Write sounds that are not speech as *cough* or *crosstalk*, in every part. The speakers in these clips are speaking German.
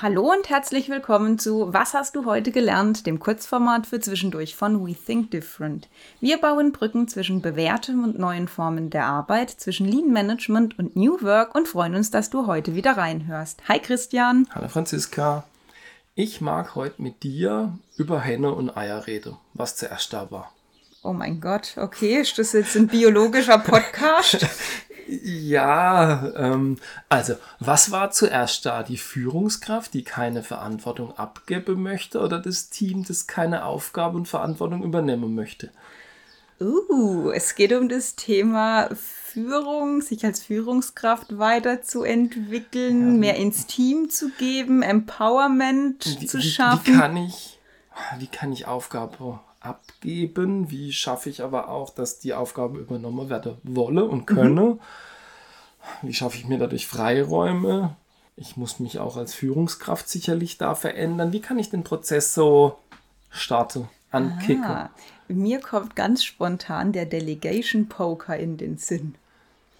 Hallo und herzlich willkommen zu Was hast du heute gelernt, dem Kurzformat für zwischendurch von We Think Different. Wir bauen Brücken zwischen bewährtem und neuen Formen der Arbeit, zwischen Lean Management und New Work und freuen uns, dass du heute wieder reinhörst. Hi Christian. Hallo Franziska. Ich mag heute mit dir über Henne und Eier reden, was zuerst da war. Oh mein Gott, okay, ist das jetzt ein biologischer Podcast? *laughs* Ja, ähm, also, was war zuerst da? Die Führungskraft, die keine Verantwortung abgeben möchte, oder das Team, das keine Aufgabe und Verantwortung übernehmen möchte? Uh, es geht um das Thema Führung, sich als Führungskraft weiterzuentwickeln, ja. mehr ins Team zu geben, Empowerment wie, zu schaffen. Wie, wie kann ich, wie kann ich Aufgabe abgeben? Wie schaffe ich aber auch, dass die Aufgabe übernommen werden wolle und könne? Mhm. Wie schaffe ich mir dadurch Freiräume? Ich muss mich auch als Führungskraft sicherlich da verändern. Wie kann ich den Prozess so starten, ankicken? Ah, mir kommt ganz spontan der Delegation Poker in den Sinn.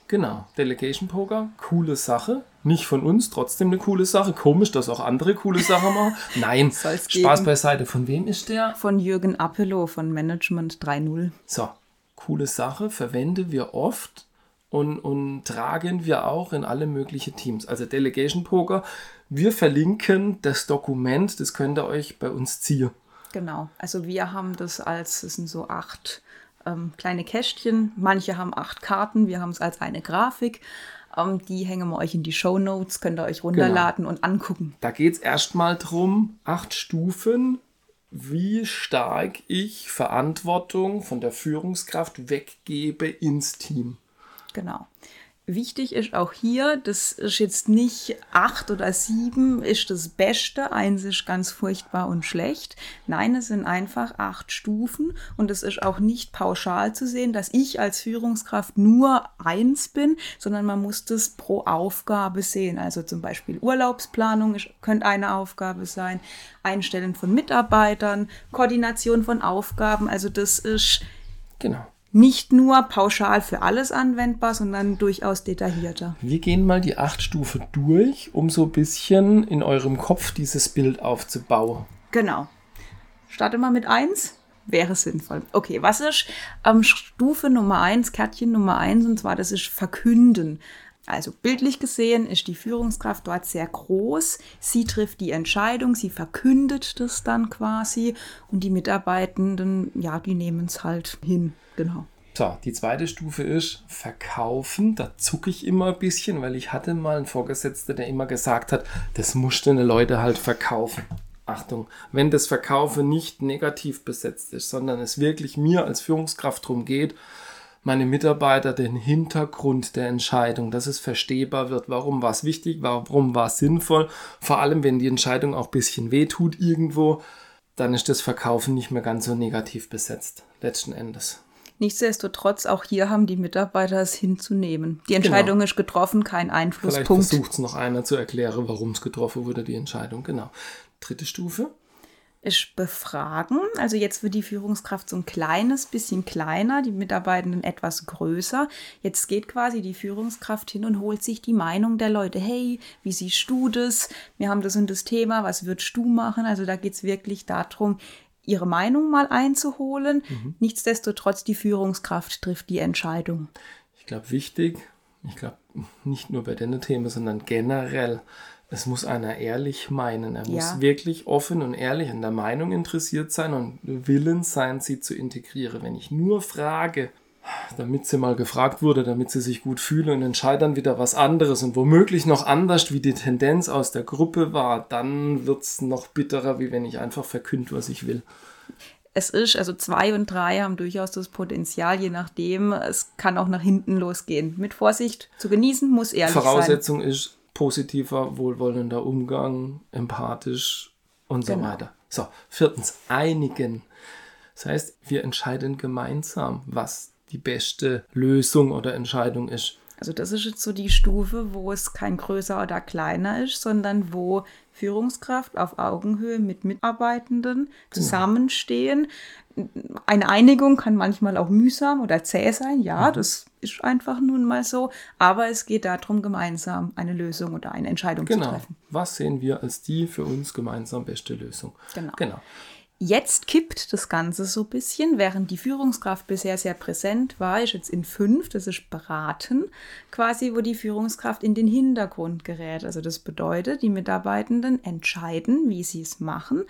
Genau, Delegation Poker, coole Sache. Nicht von uns, trotzdem eine coole Sache. Komisch, dass auch andere coole Sachen machen. Nein, *laughs* Spaß geben. beiseite. Von wem ist der? Von Jürgen Appelo von Management 3.0. So, coole Sache, verwenden wir oft und, und tragen wir auch in alle möglichen Teams. Also Delegation Poker. Wir verlinken das Dokument, das könnt ihr euch bei uns ziehen. Genau, also wir haben das als, es sind so acht ähm, kleine Kästchen. Manche haben acht Karten, wir haben es als eine Grafik. Ähm, die hängen wir euch in die Show Notes, könnt ihr euch runterladen genau. und angucken. Da geht es erstmal darum, acht Stufen, wie stark ich Verantwortung von der Führungskraft weggebe ins Team. Genau. Wichtig ist auch hier, das ist jetzt nicht acht oder sieben ist das Beste, eins ist ganz furchtbar und schlecht. Nein, es sind einfach acht Stufen und es ist auch nicht pauschal zu sehen, dass ich als Führungskraft nur eins bin, sondern man muss das pro Aufgabe sehen. Also zum Beispiel Urlaubsplanung ist, könnte eine Aufgabe sein, Einstellen von Mitarbeitern, Koordination von Aufgaben. Also das ist genau nicht nur pauschal für alles anwendbar, sondern durchaus detaillierter. Wir gehen mal die acht Stufen durch, um so ein bisschen in eurem Kopf dieses Bild aufzubauen. Genau. Starte mal mit eins. Wäre sinnvoll. Okay, was ist ähm, Stufe Nummer eins, Kärtchen Nummer eins, und zwar das ist Verkünden. Also bildlich gesehen ist die Führungskraft dort sehr groß. Sie trifft die Entscheidung, sie verkündet das dann quasi und die Mitarbeitenden, ja, die nehmen es halt hin. Genau. So, die zweite Stufe ist verkaufen. Da zucke ich immer ein bisschen, weil ich hatte mal einen Vorgesetzten, der immer gesagt hat, das mussten die Leute halt verkaufen. Achtung, wenn das Verkaufen nicht negativ besetzt ist, sondern es wirklich mir als Führungskraft darum geht, meine Mitarbeiter den Hintergrund der Entscheidung, dass es verstehbar wird, warum war es wichtig, warum war es sinnvoll, vor allem wenn die Entscheidung auch ein bisschen wehtut irgendwo, dann ist das Verkaufen nicht mehr ganz so negativ besetzt, letzten Endes. Nichtsdestotrotz, auch hier haben die Mitarbeiter es hinzunehmen. Die Entscheidung genau. ist getroffen, kein Einflusspunkt. Vielleicht versucht es noch einer zu erklären, warum es getroffen wurde, die Entscheidung. Genau. Dritte Stufe ist befragen. Also jetzt wird die Führungskraft so ein kleines bisschen kleiner, die Mitarbeitenden etwas größer. Jetzt geht quasi die Führungskraft hin und holt sich die Meinung der Leute. Hey, wie siehst du das? Wir haben das und das Thema, was würdest du machen? Also da geht es wirklich darum, ihre Meinung mal einzuholen. Mhm. Nichtsdestotrotz, die Führungskraft trifft die Entscheidung. Ich glaube, wichtig, ich glaube, nicht nur bei den Themen, sondern generell, es muss einer ehrlich meinen. Er ja. muss wirklich offen und ehrlich an der Meinung interessiert sein und willens sein, sie zu integrieren. Wenn ich nur frage, damit sie mal gefragt wurde, damit sie sich gut fühlen und entscheiden wieder was anderes und womöglich noch anders, wie die Tendenz aus der Gruppe war, dann wird es noch bitterer, wie wenn ich einfach verkünde, was ich will. Es ist, also zwei und drei haben durchaus das Potenzial, je nachdem, es kann auch nach hinten losgehen. Mit Vorsicht zu genießen, muss ehrlich Voraussetzung sein. Voraussetzung ist positiver, wohlwollender Umgang, empathisch und so genau. weiter. So, viertens, einigen. Das heißt, wir entscheiden gemeinsam, was die beste Lösung oder Entscheidung ist. Also das ist jetzt so die Stufe, wo es kein größer oder kleiner ist, sondern wo Führungskraft auf Augenhöhe mit Mitarbeitenden genau. zusammenstehen. Eine Einigung kann manchmal auch mühsam oder zäh sein, ja, mhm. das ist einfach nun mal so, aber es geht darum, gemeinsam eine Lösung oder eine Entscheidung genau. zu treffen. Was sehen wir als die für uns gemeinsam beste Lösung? Genau. genau. Jetzt kippt das Ganze so ein bisschen, während die Führungskraft bisher sehr präsent war, ist jetzt in fünf, das ist beraten, quasi, wo die Führungskraft in den Hintergrund gerät. Also das bedeutet, die Mitarbeitenden entscheiden, wie sie es machen.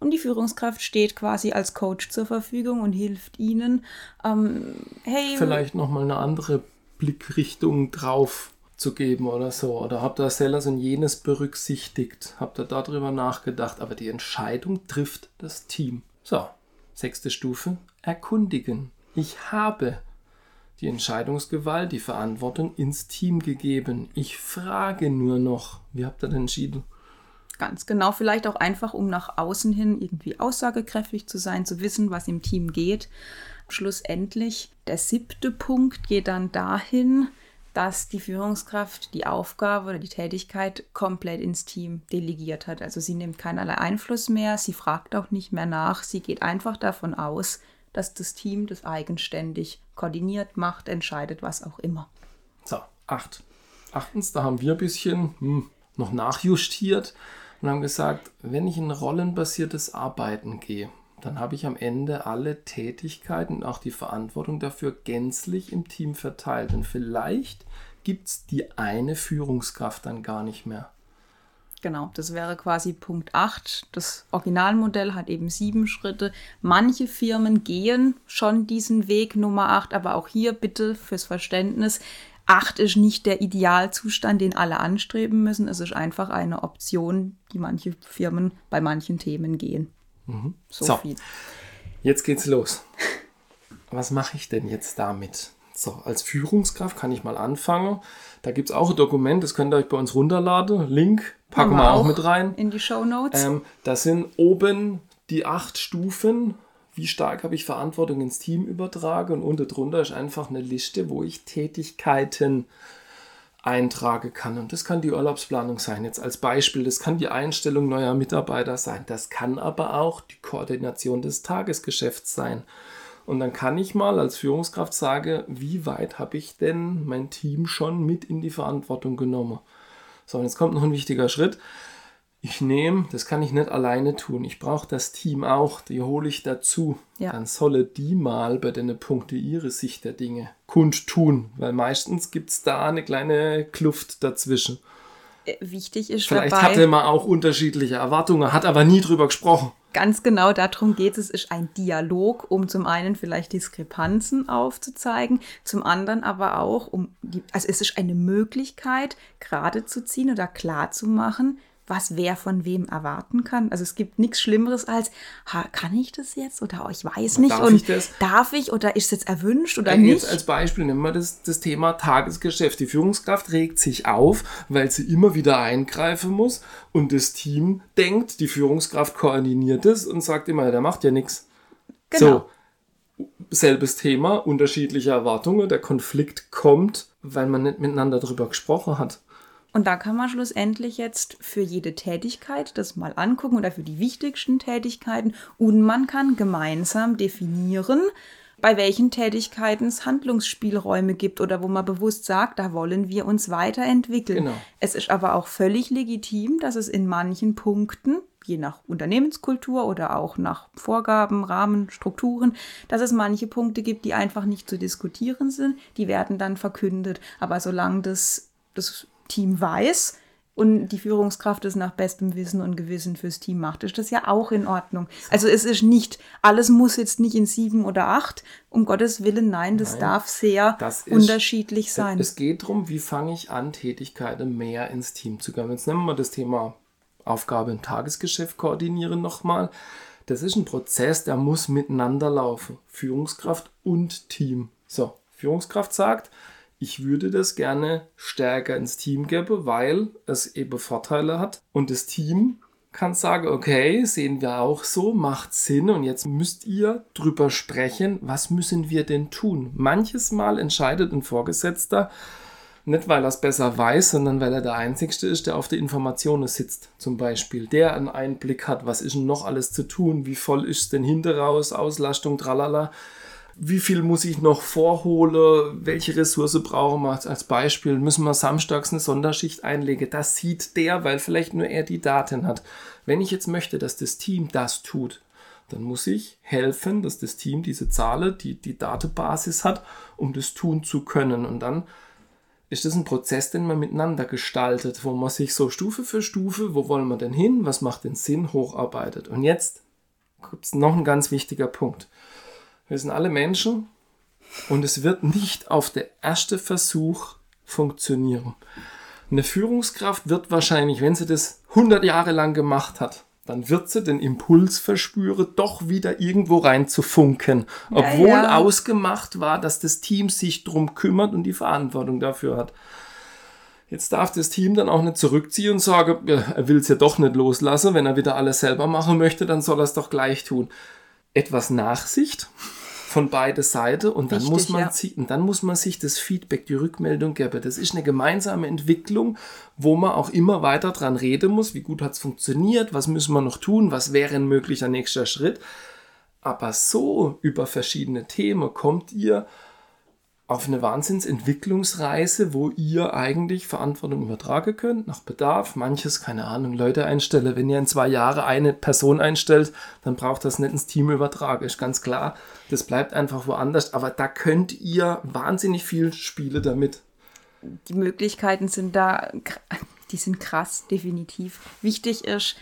Und die Führungskraft steht quasi als Coach zur Verfügung und hilft ihnen, ähm, hey. Vielleicht nochmal eine andere Blickrichtung drauf zu geben oder so. Oder habt ihr Sellers und jenes berücksichtigt? Habt ihr darüber nachgedacht? Aber die Entscheidung trifft das Team. So, sechste Stufe, erkundigen. Ich habe die Entscheidungsgewalt, die Verantwortung ins Team gegeben. Ich frage nur noch, wie habt ihr denn entschieden? Ganz genau, vielleicht auch einfach, um nach außen hin irgendwie aussagekräftig zu sein, zu wissen, was im Team geht. Schlussendlich, der siebte Punkt geht dann dahin, dass die Führungskraft die Aufgabe oder die Tätigkeit komplett ins Team delegiert hat. Also sie nimmt keinerlei Einfluss mehr, sie fragt auch nicht mehr nach, sie geht einfach davon aus, dass das Team das eigenständig koordiniert, macht, entscheidet, was auch immer. So, acht. Achtens, da haben wir ein bisschen hm, noch nachjustiert und haben gesagt, wenn ich in rollenbasiertes Arbeiten gehe, dann habe ich am Ende alle Tätigkeiten und auch die Verantwortung dafür gänzlich im Team verteilt. Und vielleicht gibt es die eine Führungskraft dann gar nicht mehr. Genau, das wäre quasi Punkt 8. Das Originalmodell hat eben sieben Schritte. Manche Firmen gehen schon diesen Weg Nummer 8, aber auch hier bitte fürs Verständnis. 8 ist nicht der Idealzustand, den alle anstreben müssen. Es ist einfach eine Option, die manche Firmen bei manchen Themen gehen. Mhm. So, so, viel. Jetzt geht's los. *laughs* Was mache ich denn jetzt damit? So, als Führungskraft kann ich mal anfangen. Da gibt es auch ein Dokument, das könnt ihr euch bei uns runterladen. Link packen wir auch, auch, mit rein. In die Show Notes. Ähm, das sind oben die acht Stufen. Wie stark habe ich Verantwortung ins Team übertragen? Und unten drunter ist einfach eine Liste, wo ich Tätigkeiten eintragen kann. Und das kann die Urlaubsplanung sein, jetzt als Beispiel. Das kann die Einstellung neuer Mitarbeiter sein. Das kann aber auch die Koordination des Tagesgeschäfts sein. Und dann kann ich mal als Führungskraft sagen, wie weit habe ich denn mein Team schon mit in die Verantwortung genommen. So, und jetzt kommt noch ein wichtiger Schritt ich nehme, das kann ich nicht alleine tun. Ich brauche das Team auch, die hole ich dazu. Ja. Dann solle die mal bei den Punkten ihre Sicht der Dinge kundtun, weil meistens gibt es da eine kleine Kluft dazwischen. Äh, wichtig ist Vielleicht dabei, hatte man auch unterschiedliche Erwartungen, hat aber nie drüber gesprochen. Ganz genau darum geht es. Es ist ein Dialog, um zum einen vielleicht Diskrepanzen aufzuzeigen, zum anderen aber auch, um die, also es ist eine Möglichkeit, gerade zu ziehen oder klar zu machen, was wer von wem erwarten kann. Also es gibt nichts Schlimmeres als, ha, kann ich das jetzt oder oh, ich weiß nicht darf und ich das? darf ich oder ist es jetzt erwünscht oder ja, nicht? Jetzt als Beispiel nehmen wir das, das Thema Tagesgeschäft. Die Führungskraft regt sich auf, weil sie immer wieder eingreifen muss und das Team denkt, die Führungskraft koordiniert es und sagt immer, der macht ja nichts. Genau. So, selbes Thema, unterschiedliche Erwartungen, der Konflikt kommt, weil man nicht miteinander darüber gesprochen hat. Und da kann man schlussendlich jetzt für jede Tätigkeit das mal angucken oder für die wichtigsten Tätigkeiten und man kann gemeinsam definieren, bei welchen Tätigkeiten es Handlungsspielräume gibt oder wo man bewusst sagt, da wollen wir uns weiterentwickeln. Genau. Es ist aber auch völlig legitim, dass es in manchen Punkten, je nach Unternehmenskultur oder auch nach Vorgaben, Rahmen, Strukturen, dass es manche Punkte gibt, die einfach nicht zu diskutieren sind. Die werden dann verkündet. Aber solange das, das Team weiß und die Führungskraft es nach bestem Wissen und Gewissen fürs Team macht, ist das ja auch in Ordnung. Also es ist nicht, alles muss jetzt nicht in sieben oder acht, um Gottes Willen, nein, das nein, darf sehr das ist, unterschiedlich sein. Es geht darum, wie fange ich an, Tätigkeiten mehr ins Team zu kommen. Jetzt nehmen wir das Thema Aufgabe im Tagesgeschäft koordinieren nochmal. Das ist ein Prozess, der muss miteinander laufen. Führungskraft und Team. So, Führungskraft sagt, ich würde das gerne stärker ins Team geben, weil es eben Vorteile hat. Und das Team kann sagen, okay, sehen wir auch so, macht Sinn und jetzt müsst ihr drüber sprechen, was müssen wir denn tun? Manches Mal entscheidet ein Vorgesetzter, Nicht, weil er es besser weiß, sondern weil er der Einzige ist, der auf der Informationen sitzt, zum Beispiel. Der einen Einblick hat, was ist denn noch alles zu tun, wie voll ist denn hinter raus, Auslastung, tralala. Wie viel muss ich noch vorholen? Welche Ressource brauchen wir als Beispiel? Müssen wir samstags eine Sonderschicht einlegen? Das sieht der, weil vielleicht nur er die Daten hat. Wenn ich jetzt möchte, dass das Team das tut, dann muss ich helfen, dass das Team diese Zahlen, die, die Datenbasis hat, um das tun zu können. Und dann ist das ein Prozess, den man miteinander gestaltet, wo man sich so Stufe für Stufe, wo wollen wir denn hin, was macht den Sinn, hocharbeitet. Und jetzt gibt es noch ein ganz wichtiger Punkt. Wir sind alle Menschen und es wird nicht auf der erste Versuch funktionieren. Eine Führungskraft wird wahrscheinlich, wenn sie das 100 Jahre lang gemacht hat, dann wird sie den Impuls verspüren, doch wieder irgendwo rein zu funken. Obwohl ja, ja. ausgemacht war, dass das Team sich drum kümmert und die Verantwortung dafür hat. Jetzt darf das Team dann auch nicht zurückziehen und sagen, er will es ja doch nicht loslassen. Wenn er wieder alles selber machen möchte, dann soll er es doch gleich tun. Etwas Nachsicht von beide Seiten und dann Richtig, muss man ja. und dann muss man sich das Feedback, die Rückmeldung geben. Das ist eine gemeinsame Entwicklung, wo man auch immer weiter dran reden muss. Wie gut hat es funktioniert? Was müssen wir noch tun? Was wäre ein möglicher nächster Schritt? Aber so über verschiedene Themen kommt ihr auf eine Wahnsinnsentwicklungsreise, wo ihr eigentlich Verantwortung übertragen könnt, nach Bedarf. Manches, keine Ahnung, Leute einstelle. Wenn ihr in zwei Jahren eine Person einstellt, dann braucht das nicht ins Team übertragen. Ist ganz klar. Das bleibt einfach woanders. Aber da könnt ihr wahnsinnig viel spielen damit. Die Möglichkeiten sind da, *laughs* die sind krass, definitiv. Wichtig ist,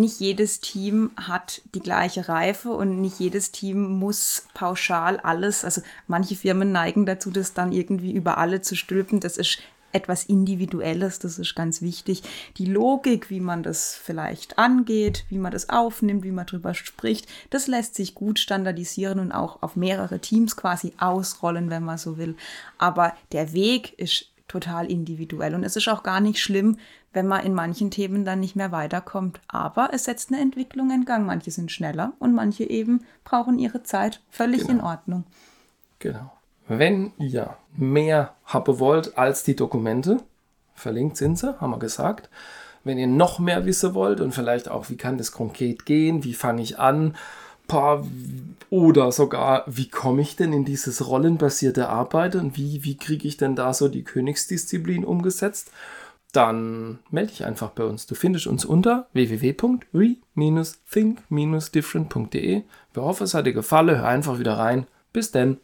nicht jedes Team hat die gleiche Reife und nicht jedes Team muss pauschal alles, also manche Firmen neigen dazu, das dann irgendwie über alle zu stülpen. Das ist etwas Individuelles, das ist ganz wichtig. Die Logik, wie man das vielleicht angeht, wie man das aufnimmt, wie man darüber spricht, das lässt sich gut standardisieren und auch auf mehrere Teams quasi ausrollen, wenn man so will. Aber der Weg ist total individuell und es ist auch gar nicht schlimm, wenn man in manchen Themen dann nicht mehr weiterkommt. Aber es setzt eine Entwicklung in Gang. Manche sind schneller und manche eben brauchen ihre Zeit. Völlig genau. in Ordnung. Genau. Wenn ihr mehr haben wollt als die Dokumente, verlinkt sind sie, haben wir gesagt. Wenn ihr noch mehr wissen wollt und vielleicht auch, wie kann das konkret gehen, wie fange ich an, oder sogar, wie komme ich denn in dieses rollenbasierte Arbeiten wie, wie kriege ich denn da so die Königsdisziplin umgesetzt? dann melde dich einfach bei uns. Du findest uns unter www.re-think-different.de. Wir hoffen, es hat dir gefallen. Hör einfach wieder rein. Bis denn.